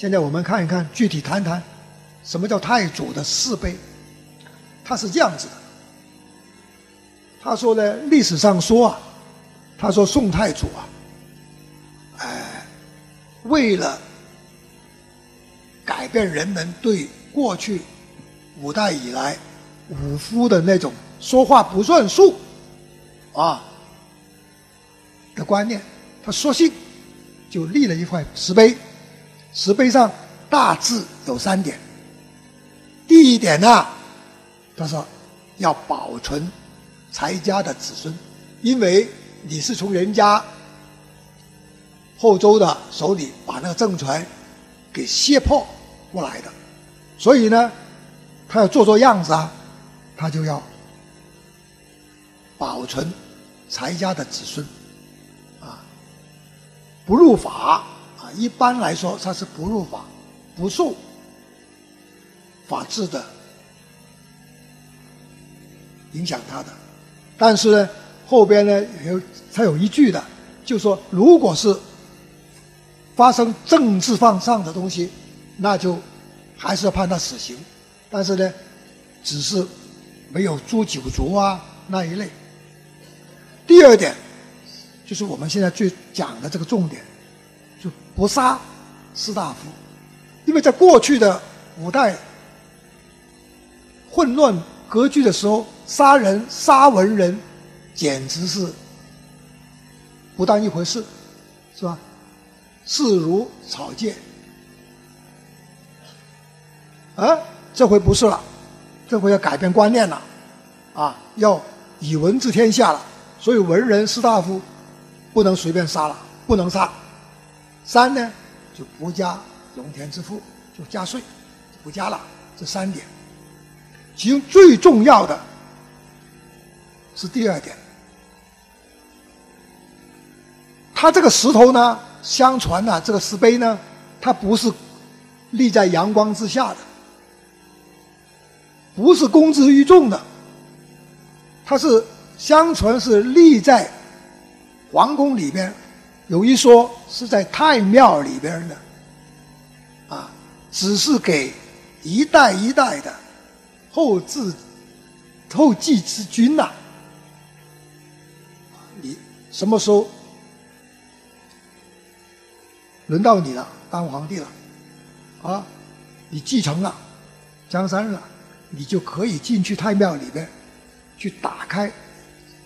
现在我们看一看，具体谈谈什么叫太祖的四碑。他是这样子的，他说呢，历史上说啊，他说宋太祖啊，哎，为了改变人们对过去五代以来武夫的那种说话不算数啊的观念，他索性就立了一块石碑，石碑上大致有三点。第一点呢。他说：“要保存柴家的子孙，因为你是从人家后周的手里把那个政权给胁迫过来的，所以呢，他要做做样子啊，他就要保存柴家的子孙，啊，不入法一般来说他是不入法，不受法治的。”影响他的，但是呢，后边呢有他有一句的，就说如果是发生政治犯上的东西，那就还是要判他死刑，但是呢，只是没有诛九族啊那一类。第二点，就是我们现在最讲的这个重点，不杀士大夫，因为在过去的五代混乱割据的时候。杀人、杀文人，简直是不当一回事，是吧？视如草芥。啊，这回不是了，这回要改变观念了，啊，要以文治天下了。所以文人士大夫不能随便杀了，不能杀。三呢，就不加农田之赋，就加税，不加了。这三点，其中最重要的。是第二点，它这个石头呢，相传呢，这个石碑呢，它不是立在阳光之下的，不是公之于众的，它是相传是立在皇宫里边，有一说是在太庙里边的，啊，只是给一代一代的后治后继之君呐。你什么时候轮到你了，当皇帝了，啊，你继承了江山了，你就可以进去太庙里边，去打开，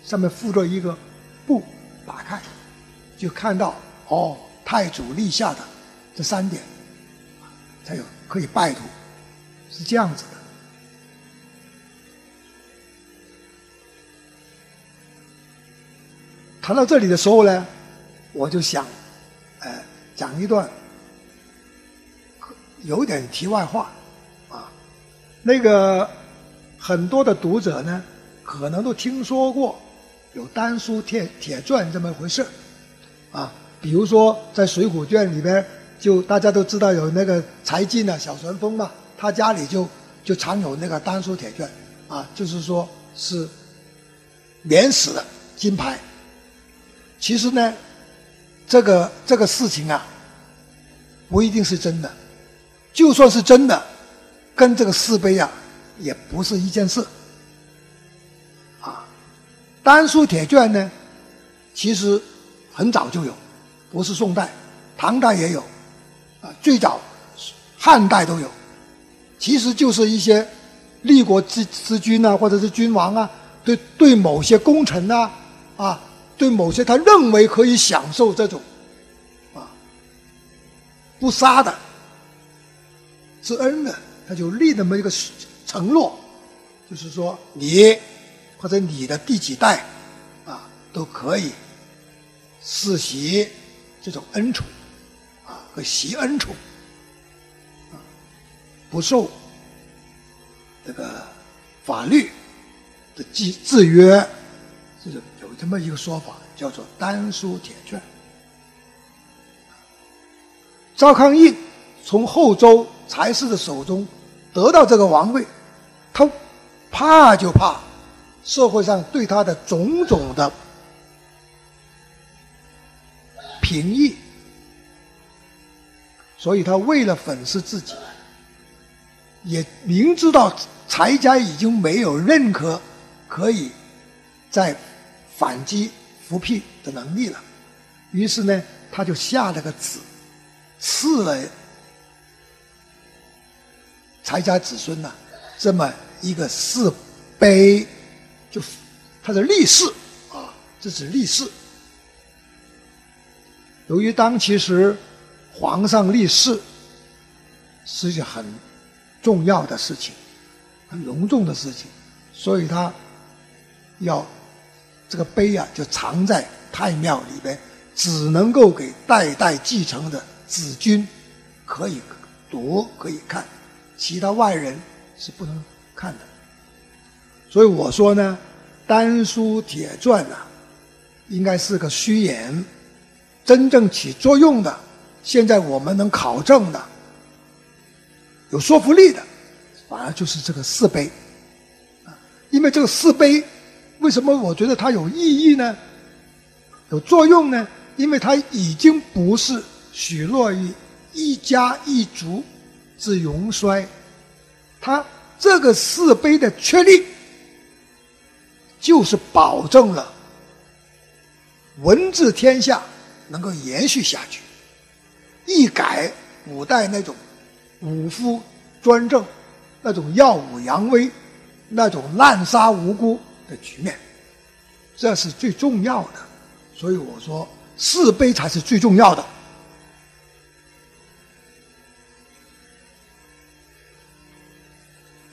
上面附着一个布，打开，就看到哦，太祖立下的这三点，才有可以拜读，是这样子的。谈到这里的时候呢，我就想，呃，讲一段有点题外话，啊，那个很多的读者呢，可能都听说过有丹书铁铁传这么一回事啊，比如说在《水浒传》里边，就大家都知道有那个柴进啊，小旋风嘛，他家里就就藏有那个丹书铁卷，啊，就是说是免死的金牌。其实呢，这个这个事情啊，不一定是真的。就算是真的，跟这个四碑啊，也不是一件事。啊，丹书铁卷呢，其实很早就有，不是宋代，唐代也有，啊，最早汉代都有。其实就是一些立国之之君啊，或者是君王啊，对对某些功臣啊，啊。对某些他认为可以享受这种啊不杀的之恩的，他就立那么一个承诺，就是说你或者你的第几代啊都可以世袭这种恩宠啊和袭恩宠啊不受这个法律的制制约，这种。这么一个说法叫做“丹书铁卷”。赵匡胤从后周才士的手中得到这个王位，他怕就怕社会上对他的种种的平易，所以他为了粉饰自己，也明知道柴家已经没有任何可以再反击复辟的能力了，于是呢，他就下了个旨，赐了柴家子孙呢这么一个四碑，就他的立誓啊，这是立誓。由于当其时皇上立誓是一件很重要的事情，很隆重的事情，所以他要这个碑啊，就藏在太庙里边，只能够给代代继承的子君可以读可以看，其他外人是不能看的。所以我说呢，丹书铁传啊，应该是个虚言。真正起作用的，现在我们能考证的、有说服力的，反而就是这个四碑。因为这个四碑，为什么我觉得它有意义呢？有作用呢？因为它已经不是许诺于一家一族之荣衰，它这个四碑的确立，就是保证了文治天下。能够延续下去，一改古代那种武夫专政、那种耀武扬威、那种滥杀无辜的局面，这是最重要的。所以我说，四碑才是最重要的。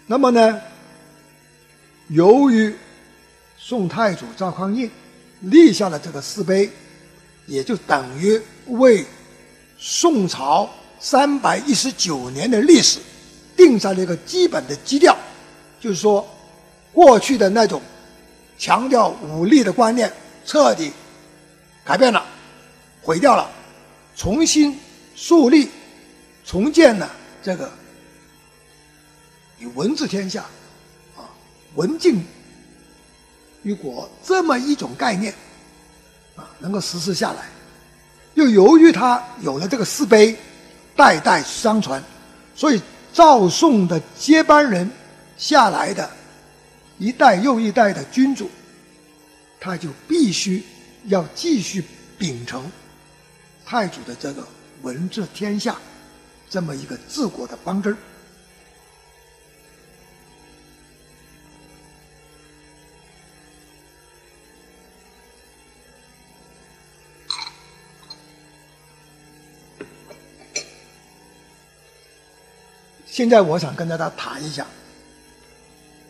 那么呢，由于宋太祖赵匡胤立下了这个四碑。也就等于为宋朝三百一十九年的历史定下了一个基本的基调，就是说，过去的那种强调武力的观念彻底改变了，毁掉了，重新树立、重建了这个以文治天下、啊文静于国这么一种概念。能够实施下来，又由于他有了这个四碑，代代相传，所以赵宋的接班人下来的，一代又一代的君主，他就必须要继续秉承太祖的这个文治天下这么一个治国的方针。现在我想跟大家谈一下，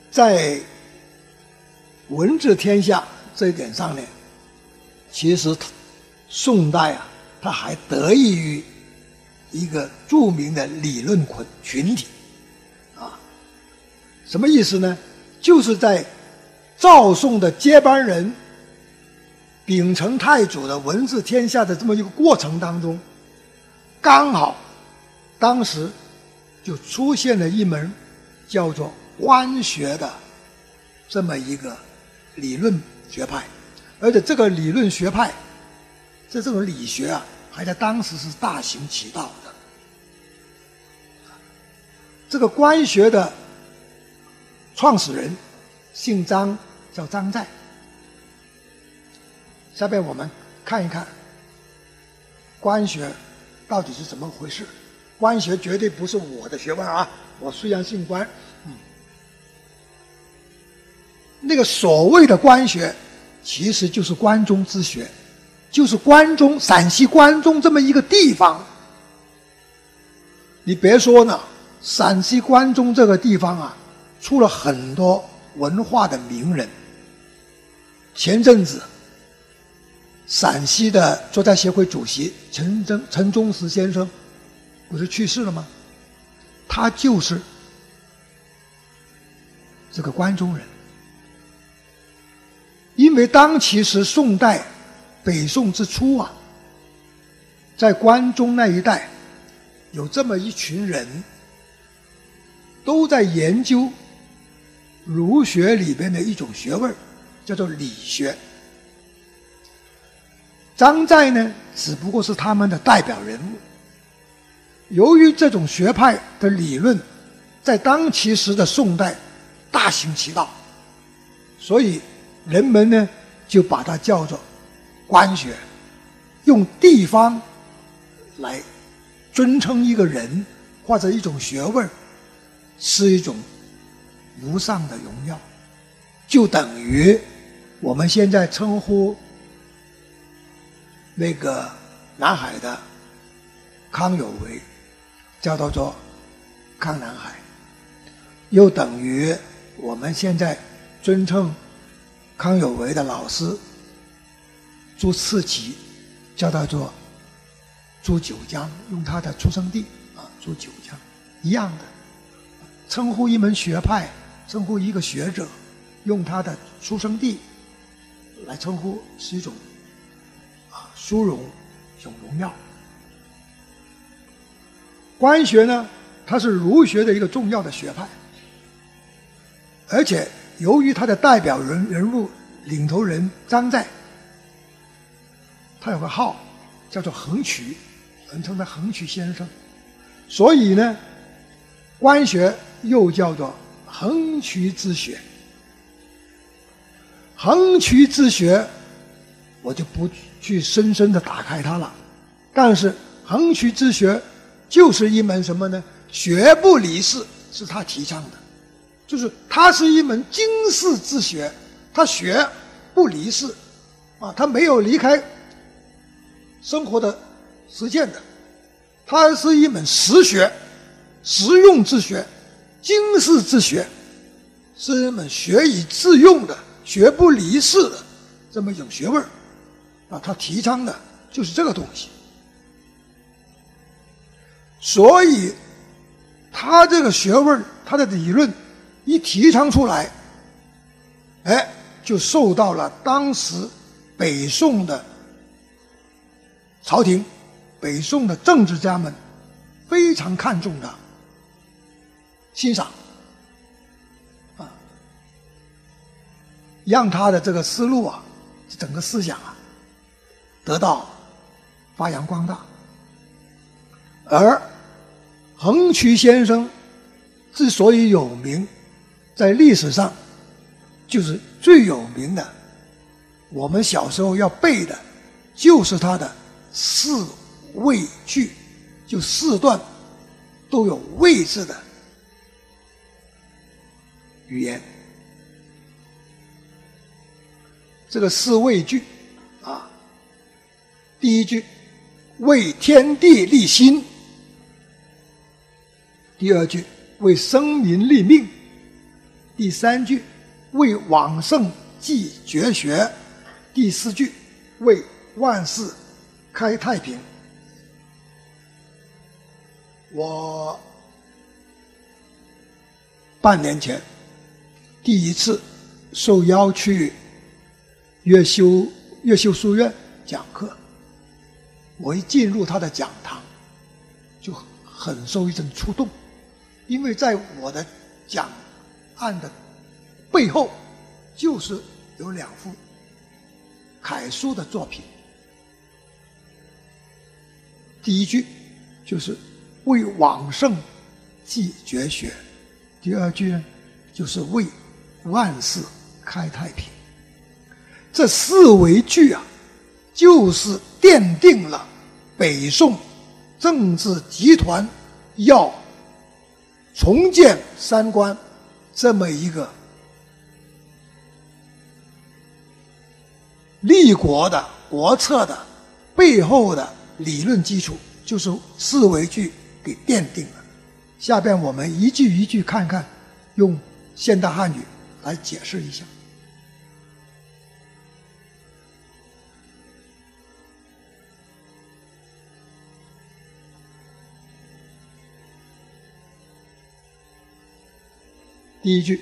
在文治天下这一点上呢，其实宋代啊，它还得益于一个著名的理论群群体，啊，什么意思呢？就是在赵宋的接班人秉承太祖的文治天下的这么一个过程当中，刚好当时。就出现了一门叫做官学的这么一个理论学派，而且这个理论学派，这这种理学啊，还在当时是大行其道的。这个官学的创始人姓张，叫张载。下面我们看一看官学到底是怎么回事。官学绝对不是我的学问啊！我虽然姓关，嗯，那个所谓的官学，其实就是关中之学，就是关中陕西关中这么一个地方。你别说呢，陕西关中这个地方啊，出了很多文化的名人。前阵子，陕西的作家协会主席陈真陈忠实先生。不是去世了吗？他就是这个关中人，因为当其时宋代北宋之初啊，在关中那一带有这么一群人，都在研究儒学里边的一种学问，叫做理学。张载呢，只不过是他们的代表人物。由于这种学派的理论在当其时的宋代大行其道，所以人们呢就把它叫做官学，用地方来尊称一个人或者一种学问，是一种无上的荣耀，就等于我们现在称呼那个南海的康有为。叫做做康南海，又等于我们现在尊称康有为的老师朱次奇，叫他做朱九江，用他的出生地啊，朱九江一样的称呼一门学派，称呼一个学者，用他的出生地来称呼是一种啊殊荣，一种荣耀。官学呢，它是儒学的一个重要的学派，而且由于它的代表人人物、领头人张载，他有个号叫做横渠，人称他横渠先生，所以呢，官学又叫做横渠之学。横渠之学，我就不去深深的打开它了，但是横渠之学。就是一门什么呢？学不离世是他提倡的，就是它是一门经世之学，他学不离世，啊，他没有离开生活的实践的，它是一门实学、实用之学、经世之学，是一门学以致用的、学不离世的这么一种学问啊，他提倡的就是这个东西。所以，他这个学问，他的理论一提倡出来，哎，就受到了当时北宋的朝廷、北宋的政治家们非常看重的欣赏，啊，让他的这个思路啊，整个思想啊，得到发扬光大，而。横渠先生之所以有名，在历史上就是最有名的。我们小时候要背的，就是他的四位句，就四段都有位字的语言。这个四位句啊，第一句为天地立心。第二句为生民立命，第三句为往圣继绝学，第四句为万世开太平。我半年前第一次受邀去越修越修书院讲课，我一进入他的讲堂，就很受一阵触动。因为在我的讲案的背后，就是有两幅楷书的作品。第一句就是为往圣继绝学，第二句呢就是为万世开太平。这四维句啊，就是奠定了北宋政治集团要。重建三观，这么一个立国的国策的背后的理论基础，就是四维句给奠定了。下边我们一句一句看看，用现代汉语来解释一下。第一句，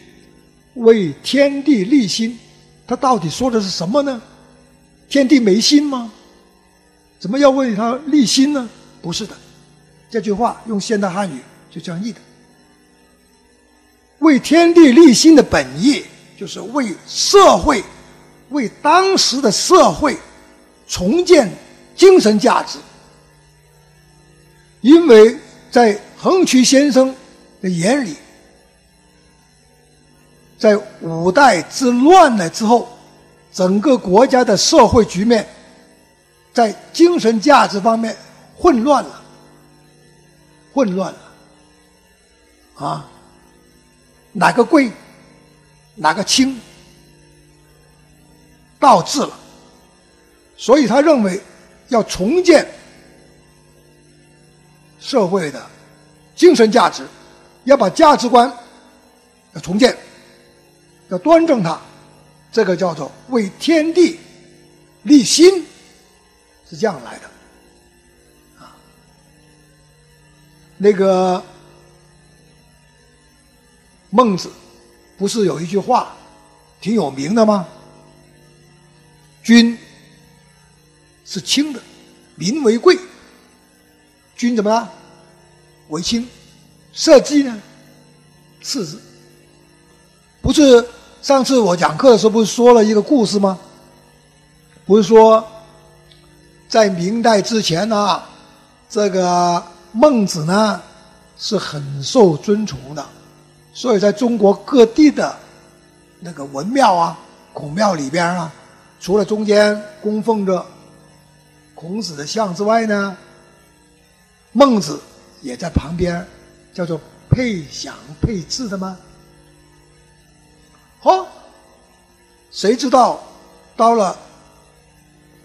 为天地立心，他到底说的是什么呢？天地没心吗？怎么要为他立心呢？不是的，这句话用现代汉语就这样译的。为天地立心的本意，就是为社会，为当时的社会重建精神价值。因为在横渠先生的眼里，在五代之乱了之后，整个国家的社会局面在精神价值方面混乱了，混乱了，啊，哪个贵，哪个轻，倒置了，所以他认为要重建。社会的精神价值，要把价值观要重建，要端正它，这个叫做为天地立心，是这样来的。啊，那个孟子不是有一句话挺有名的吗？君是轻的，民为贵。君怎么了？为轻，社稷呢？次之。不是上次我讲课的时候不是说了一个故事吗？不是说在明代之前呢，这个孟子呢是很受尊崇的，所以在中国各地的那个文庙啊、孔庙里边啊，除了中间供奉着孔子的像之外呢。孟子也在旁边，叫做配享配置的吗？谁知道到了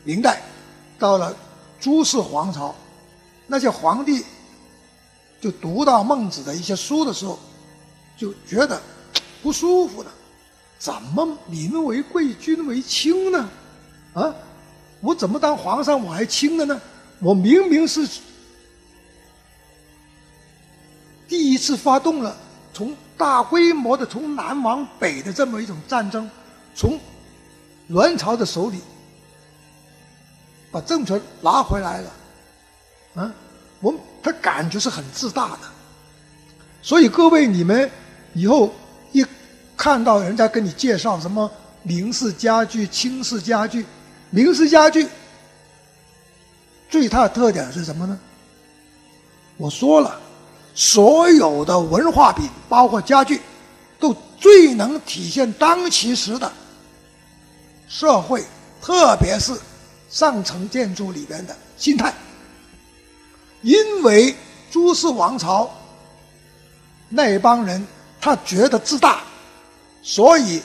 明代，到了朱氏皇朝，那些皇帝就读到孟子的一些书的时候，就觉得不舒服的，怎么民为贵，君为轻呢？啊，我怎么当皇上我还轻了呢？我明明是。第一次发动了从大规模的从南往北的这么一种战争，从元朝的手里把政权拿回来了，啊，我他感觉是很自大的，所以各位你们以后一看到人家跟你介绍什么明式家具、清式家具，明式家具最大的特点是什么呢？我说了。所有的文化品，包括家具，都最能体现当其时的社会，特别是上层建筑里边的心态。因为朱氏王朝那帮人他觉得自大，所以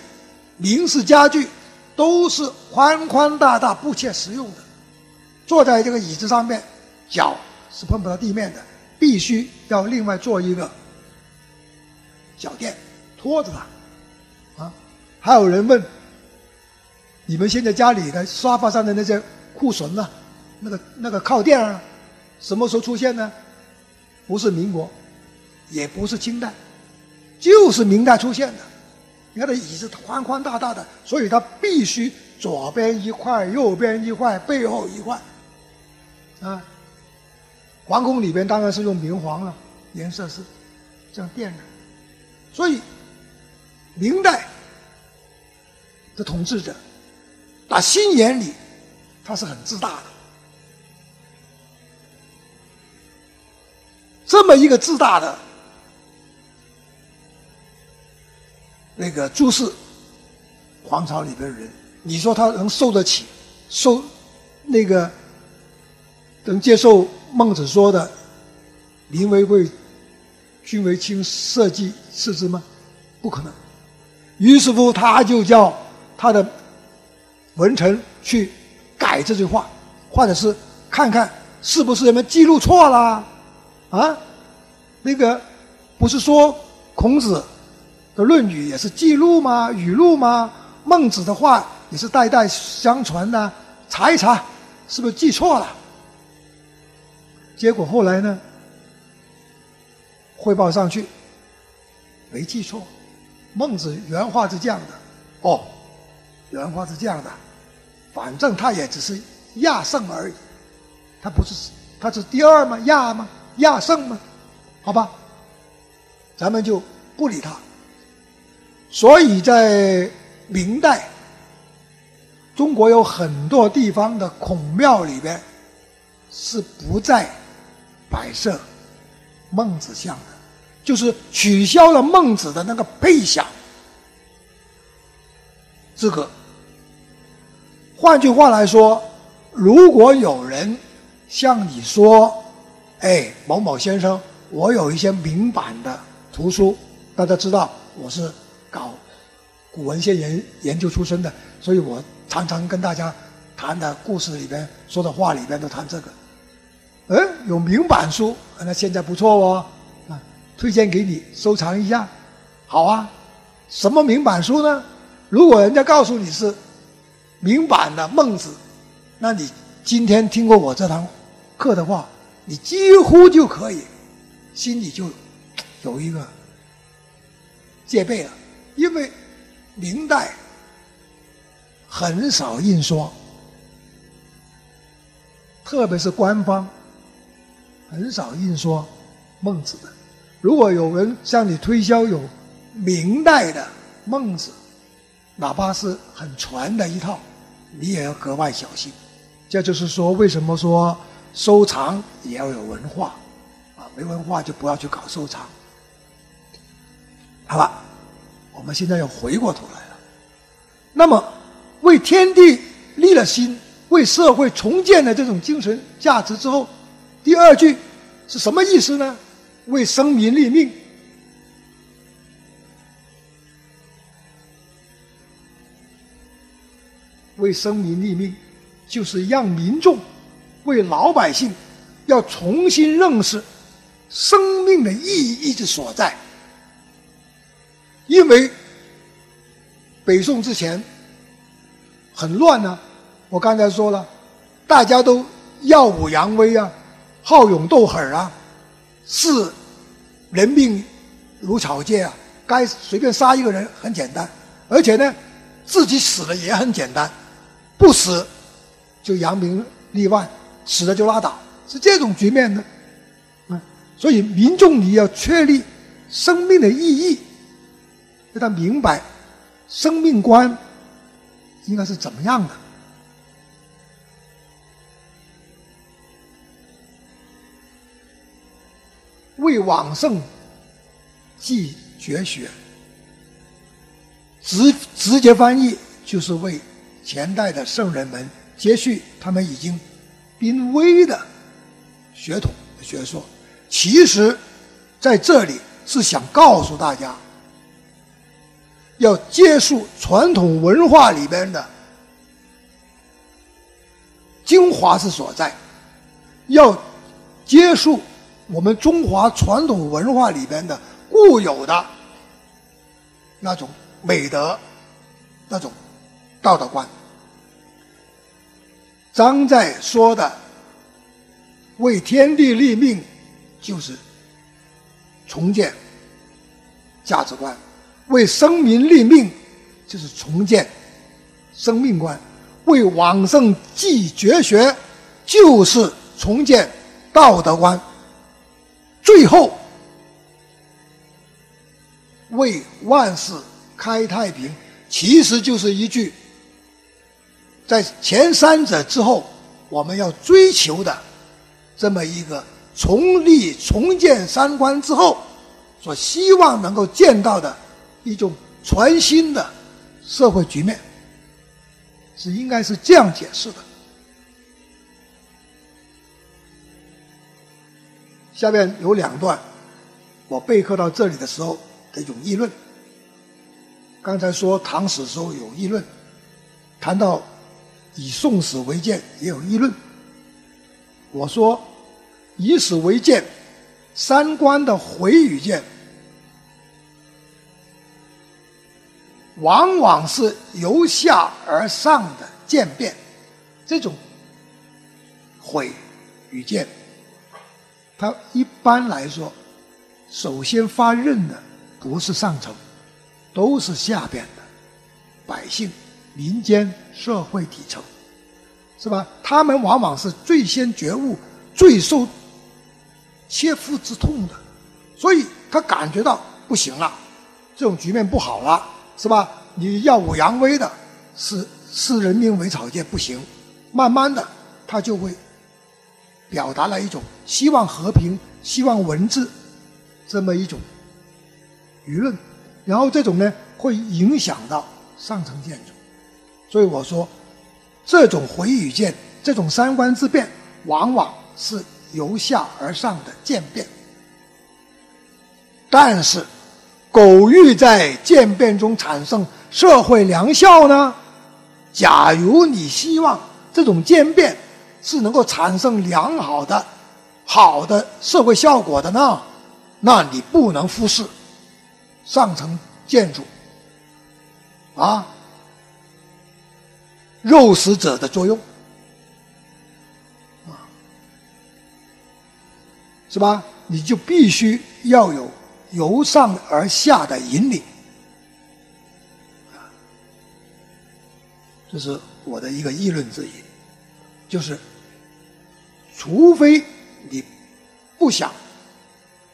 明式家具都是宽宽大大、不切实用的，坐在这个椅子上面，脚是碰不到地面的。必须要另外做一个脚垫拖着它，啊！还有人问：你们现在家里的沙发上的那些库存呢？那个那个靠垫啊，什么时候出现呢？不是民国，也不是清代，就是明代出现的。你看这椅子宽宽大大的，所以它必须左边一块，右边一块，背后一块，啊。皇宫里边当然是用明黄了，颜色是这样垫的，所以明代的统治者打心眼里他是很自大的，这么一个自大的那个朱氏皇朝里边的人，你说他能受得起受那个能接受？孟子说的“民为贵，君为轻，社稷次之”吗？不可能。于是乎，他就叫他的文臣去改这句话，或者是看看是不是人们记录错了啊？那个不是说孔子的《论语》也是记录吗？语录吗？孟子的话也是代代相传的，查一查，是不是记错了？结果后来呢？汇报上去，没记错，孟子原话是这样的。哦，原话是这样的，反正他也只是亚圣而已，他不是他是第二吗？亚吗？亚圣吗？好吧，咱们就不理他。所以在明代，中国有很多地方的孔庙里边是不在。摆设孟子像的，就是取消了孟子的那个配享资格。换句话来说，如果有人向你说：“哎，某某先生，我有一些明版的图书，大家知道我是搞古文献研研究出身的，所以我常常跟大家谈的故事里边说的话里边都谈这个。嗯，有明版书，那现在不错哦，啊，推荐给你收藏一下，好啊。什么明版书呢？如果人家告诉你是明版的孟子，那你今天听过我这堂课的话，你几乎就可以心里就有一个戒备了，因为。明代很少印刷，特别是官方很少印刷孟子的。如果有人向你推销有明代的孟子，哪怕是很传的一套，你也要格外小心。这就是说，为什么说收藏也要有文化啊？没文化就不要去搞收藏。好了。我们现在要回过头来了，那么为天地立了心，为社会重建了这种精神价值之后，第二句是什么意思呢？为生民立命，为生民立命，就是让民众为老百姓要重新认识生命的意义之所在。因为北宋之前很乱呢，我刚才说了，大家都耀武扬威啊，好勇斗狠啊，视人命如草芥啊，该随便杀一个人很简单，而且呢，自己死了也很简单，不死就扬名立万，死了就拉倒，是这种局面的，嗯，所以民众你要确立生命的意义。让他明白，生命观应该是怎么样的。为往圣继绝学，直直接翻译就是为前代的圣人们接续他们已经濒危的血统学说。其实，在这里是想告诉大家。要接受传统文化里边的精华之所在，要接受我们中华传统文化里边的固有的那种美德、那种道德观。张载说的“为天地立命”，就是重建价值观。为生民立命，就是重建生命观；为往圣继绝学，就是重建道德观；最后，为万世开太平，其实就是一句，在前三者之后，我们要追求的这么一个重立重建三观之后，所希望能够见到的。一种全新的社会局面，是应该是这样解释的。下面有两段，我备课到这里的时候的一种议论。刚才说唐史时候有议论，谈到以宋史为鉴也有议论。我说以史为鉴，三观的毁与鉴。往往是由下而上的渐变，这种毁与见，它一般来说，首先发轫的不是上层，都是下边的百姓、民间社会底层，是吧？他们往往是最先觉悟、最受切肤之痛的，所以他感觉到不行了，这种局面不好了。是吧？你耀武扬威的，视视人民为草芥不行。慢慢的，他就会表达了一种希望和平、希望文字这么一种舆论，然后这种呢会影响到上层建筑，所以我说，这种回与见，这种三观之变，往往是由下而上的渐变。但是，苟欲在渐变中产生社会良效呢？假如你希望这种渐变是能够产生良好的、好的社会效果的呢？那你不能忽视上层建筑啊，肉食者的作用啊，是吧？你就必须要有由上而下的引领，这是我的一个议论之一，就是除非你不想。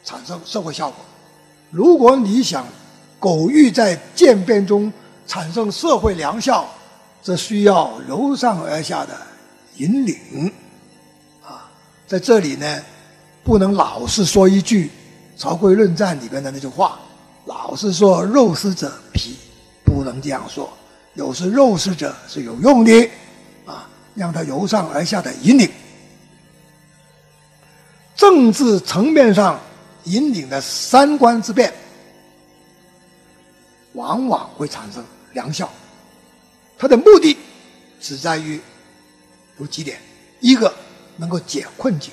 产生社会效果。如果你想苟欲在渐变中产生社会良效，这需要由上而下的引领。啊，在这里呢，不能老是说一句《曹刿论战》里边的那句话，老是说“肉食者鄙”，不能这样说。有时“肉食者”是有用的，啊，让他由上而下的引领。政治层面上。引领的三观之变，往往会产生良效。它的目的只在于有几点：一个能够解困境，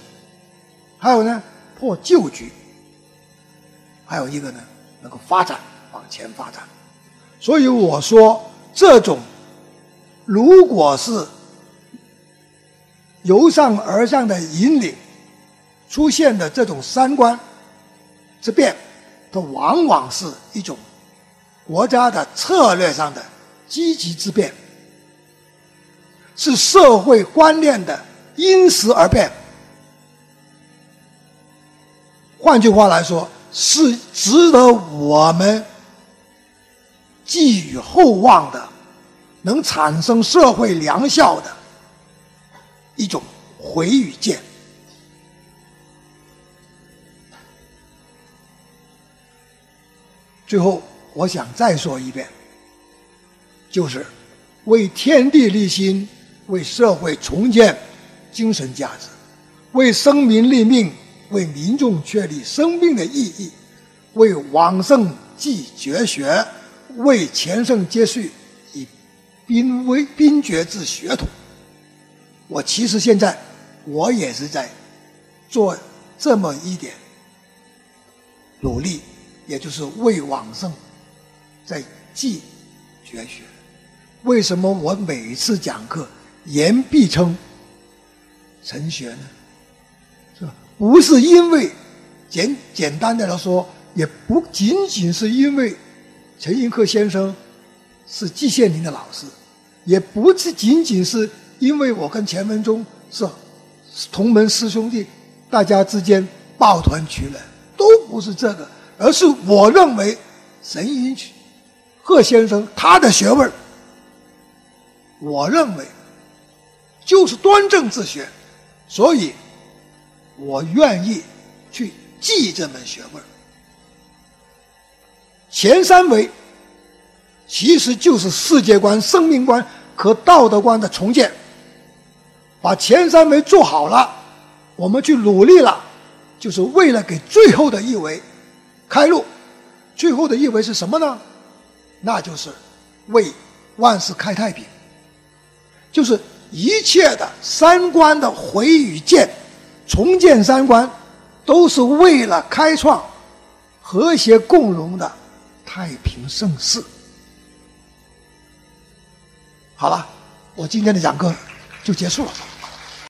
还有呢破旧局，还有一个呢能够发展往前发展。所以我说，这种如果是由上而上的引领出现的这种三观。之变，它往往是一种国家的策略上的积极之变，是社会观念的因时而变。换句话来说，是值得我们寄予厚望的，能产生社会良效的一种回与见。最后，我想再说一遍，就是为天地立心，为社会重建精神价值，为生民立命，为民众确立生命的意义，为往圣继绝学，为前圣接续以濒危濒绝之血统。我其实现在我也是在做这么一点努力。也就是为往圣在继绝学。为什么我每次讲课言必称陈学呢？是吧？不是因为简简单的来说，也不仅仅是因为陈寅恪先生是季羡林的老师，也不是仅仅是因为我跟钱文忠是同门师兄弟，大家之间抱团取暖，都不是这个。而是我认为，沈寅恪先生他的学问我认为就是端正自学，所以我愿意去记这门学问。前三维其实就是世界观、生命观和道德观的重建。把前三维做好了，我们去努力了，就是为了给最后的一维。开路，最后的一维是什么呢？那就是为万世开太平，就是一切的三观的毁与建，重建三观，都是为了开创和谐共荣的太平盛世。好了，我今天的讲课就结束了。